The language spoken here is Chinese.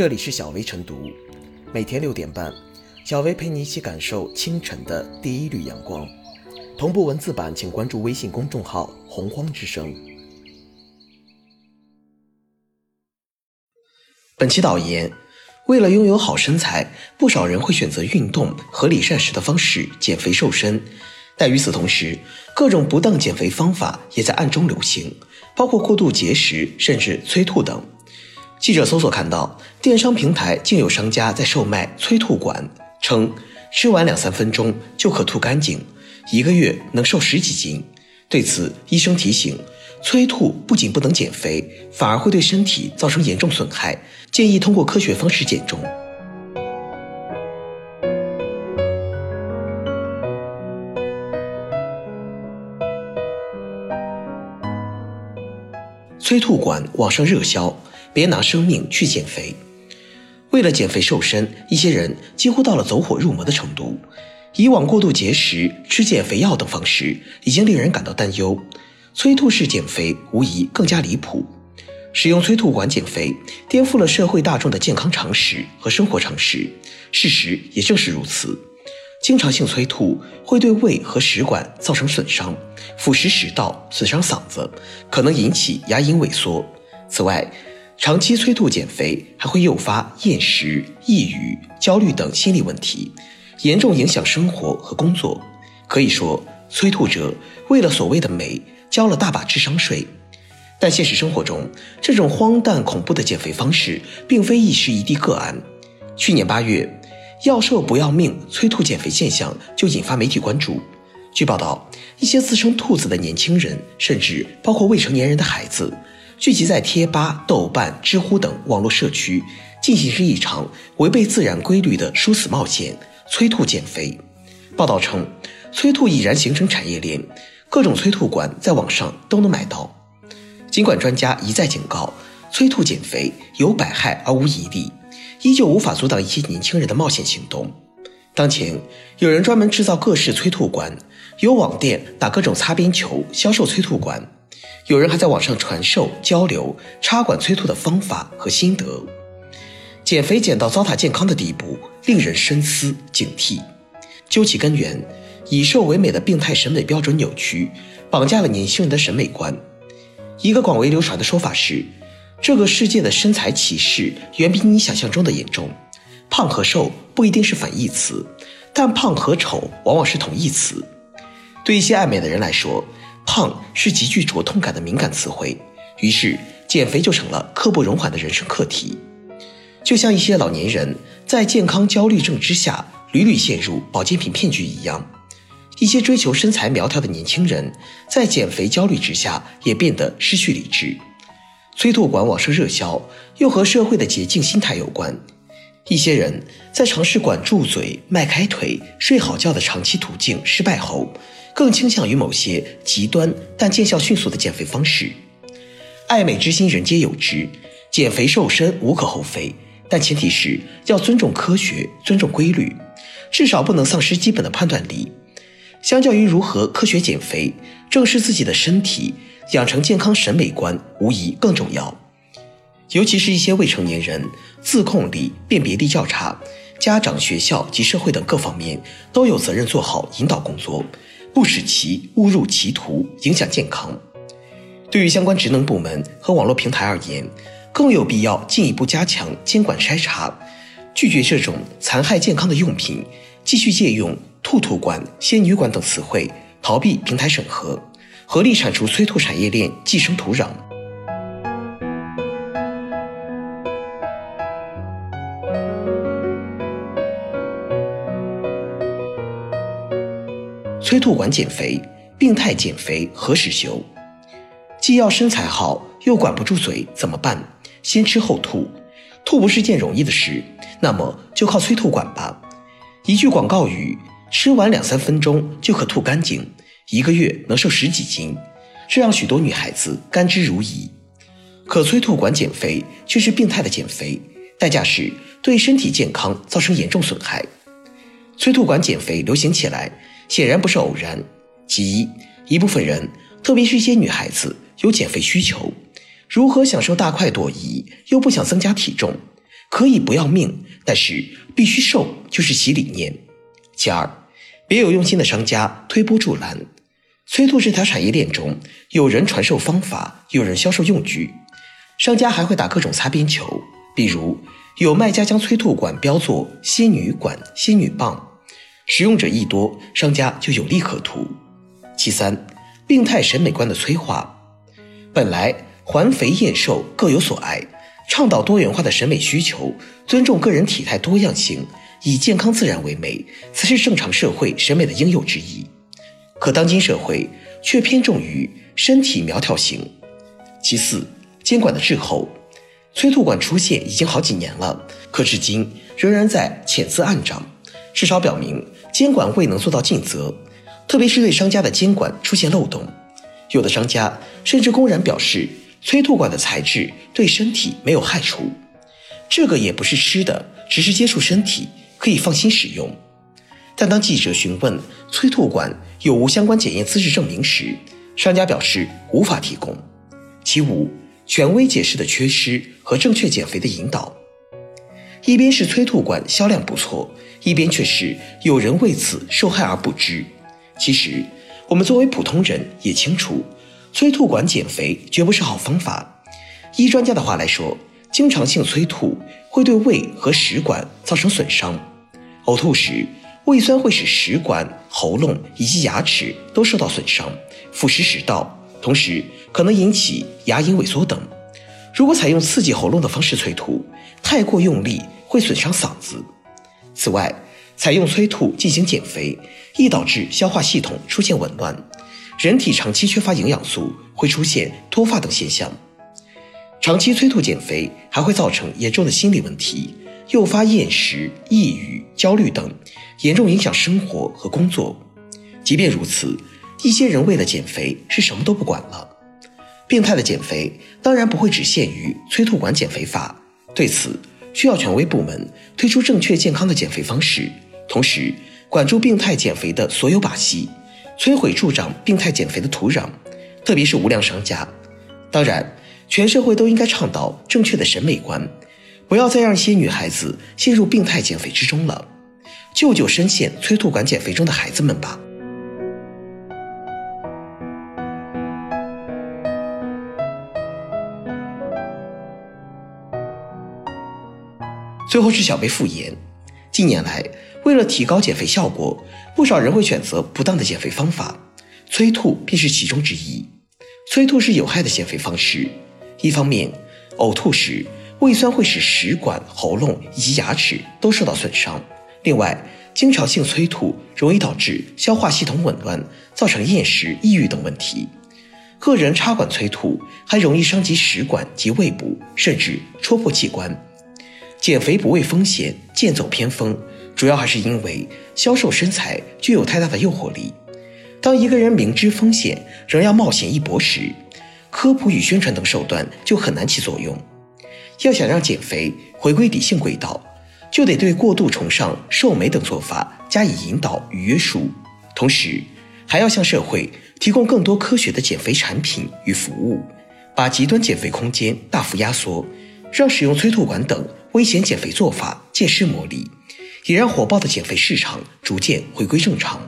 这里是小薇晨读，每天六点半，小薇陪你一起感受清晨的第一缕阳光。同步文字版，请关注微信公众号“洪荒之声”。本期导言：为了拥有好身材，不少人会选择运动、合理膳食的方式减肥瘦身。但与此同时，各种不当减肥方法也在暗中流行，包括过度节食，甚至催吐等。记者搜索看到，电商平台竟有商家在售卖催吐管，称吃完两三分钟就可吐干净，一个月能瘦十几斤。对此，医生提醒，催吐不仅不能减肥，反而会对身体造成严重损害，建议通过科学方式减重。催吐管网上热销。别拿生命去减肥。为了减肥瘦身，一些人几乎到了走火入魔的程度。以往过度节食、吃减肥药等方式已经令人感到担忧，催吐式减肥无疑更加离谱。使用催吐管减肥，颠覆了社会大众的健康常识和生活常识。事实也正是如此。经常性催吐会对胃和食管造成损伤，腐蚀食道，损伤嗓子，可能引起牙龈萎缩。此外，长期催吐减肥还会诱发厌食、抑郁、焦虑等心理问题，严重影响生活和工作。可以说，催吐者为了所谓的美交了大把智商税。但现实生活中，这种荒诞恐怖的减肥方式并非一时一地个案。去年八月，要瘦不要命催吐减肥现象就引发媒体关注。据报道，一些自称兔子的年轻人，甚至包括未成年人的孩子。聚集在贴吧、豆瓣、知乎等网络社区，进行着一场违背自然规律的殊死冒险——催吐减肥。报道称，催吐已然形成产业链，各种催吐管在网上都能买到。尽管专家一再警告，催吐减肥有百害而无一利，依旧无法阻挡一些年轻人的冒险行动。当前，有人专门制造各式催吐管，有网店打各种擦边球销售催吐管。有人还在网上传授交流插管催吐的方法和心得，减肥减到糟蹋健康的地步，令人深思警惕。究其根源，以瘦为美的病态审美标准扭曲，绑架了年轻人的审美观。一个广为流传的说法是，这个世界的身材歧视远比你想象中的严重。胖和瘦不一定是反义词，但胖和丑往往是同义词。对一些爱美的人来说，胖是极具灼痛感的敏感词汇，于是减肥就成了刻不容缓的人生课题。就像一些老年人在健康焦虑症之下屡屡陷入保健品骗局一样，一些追求身材苗条的年轻人在减肥焦虑之下也变得失去理智。催吐管网上热销，又和社会的捷径心态有关。一些人在尝试管住嘴、迈开腿、睡好觉的长期途径失败后。更倾向于某些极端但见效迅速的减肥方式。爱美之心，人皆有之，减肥瘦身无可厚非，但前提是要尊重科学，尊重规律，至少不能丧失基本的判断力。相较于如何科学减肥，正视自己的身体，养成健康审美观，无疑更重要。尤其是一些未成年人，自控力、辨别力较差，家长、学校及社会等各方面都有责任做好引导工作。不使其误入歧途，影响健康。对于相关职能部门和网络平台而言，更有必要进一步加强监管筛查，拒绝这种残害健康的用品，继续借用“兔兔馆”“仙女馆”等词汇，逃避平台审核，合力铲除催吐产业链寄生土壤。催吐管减肥，病态减肥何时休？既要身材好，又管不住嘴，怎么办？先吃后吐，吐不是件容易的事，那么就靠催吐管吧。一句广告语：吃完两三分钟就可吐干净，一个月能瘦十几斤，这让许多女孩子甘之如饴。可催吐管减肥却是病态的减肥，代价是对身体健康造成严重损害。催吐管减肥流行起来。显然不是偶然。其一，一部分人，特别是一些女孩子，有减肥需求，如何享受大快朵颐，又不想增加体重，可以不要命，但是必须瘦就是其理念。其二，别有用心的商家推波助澜，催吐这条产业链中，有人传授方法，有人销售用具，商家还会打各种擦边球，比如有卖家将催吐管标作“仙女管”“仙女棒”，使用者一多，商家就有利可图。其三，病态审美观的催化，本来环肥燕瘦各有所爱。倡导多元化的审美需求，尊重个人体态多样性，以健康自然为美，才是正常社会审美的应有之义。可当今社会却偏重于身体苗条型。其四，监管的滞后，催吐管出现已经好几年了，可至今仍然在潜滋暗长，至少表明监管未能做到尽责，特别是对商家的监管出现漏洞，有的商家甚至公然表示。催吐管的材质对身体没有害处，这个也不是吃的，只是接触身体，可以放心使用。但当记者询问催吐管有无相关检验资质证明时，商家表示无法提供。其五，权威解释的缺失和正确减肥的引导。一边是催吐管销量不错，一边却是有人为此受害而不知。其实，我们作为普通人也清楚。催吐管减肥绝不是好方法。依专家的话来说，经常性催吐会对胃和食管造成损伤。呕吐时，胃酸会使食管、喉咙以及牙齿都受到损伤，腐蚀食道，同时可能引起牙龈萎缩等。如果采用刺激喉咙的方式催吐，太过用力会损伤嗓子。此外，采用催吐进行减肥，易导致消化系统出现紊乱。人体长期缺乏营养素，会出现脱发等现象。长期催吐减肥还会造成严重的心理问题，诱发厌食、抑郁、焦虑等，严重影响生活和工作。即便如此，一些人为了减肥是什么都不管了。病态的减肥当然不会只限于催吐管减肥法，对此需要权威部门推出正确健康的减肥方式，同时管住病态减肥的所有把戏。摧毁助长病态减肥的土壤，特别是无良商家。当然，全社会都应该倡导正确的审美观，不要再让一些女孩子陷入病态减肥之中了。救救深陷催吐管减肥中的孩子们吧！最后是小贝复言，近年来。为了提高减肥效果，不少人会选择不当的减肥方法，催吐便是其中之一。催吐是有害的减肥方式。一方面，呕吐时胃酸会使食管、喉咙以及牙齿都受到损伤；另外，经常性催吐容易导致消化系统紊乱，造成厌食、抑郁等问题。个人插管催吐还容易伤及食管及胃部，甚至戳破器官。减肥不畏风险，剑走偏锋。主要还是因为销售身材具有太大的诱惑力。当一个人明知风险仍要冒险一搏时，科普与宣传等手段就很难起作用。要想让减肥回归理性轨道，就得对过度崇尚瘦美等做法加以引导与约束，同时还要向社会提供更多科学的减肥产品与服务，把极端减肥空间大幅压缩，让使用催吐管等危险减肥做法渐失魔力。也让火爆的减肥市场逐渐回归正常。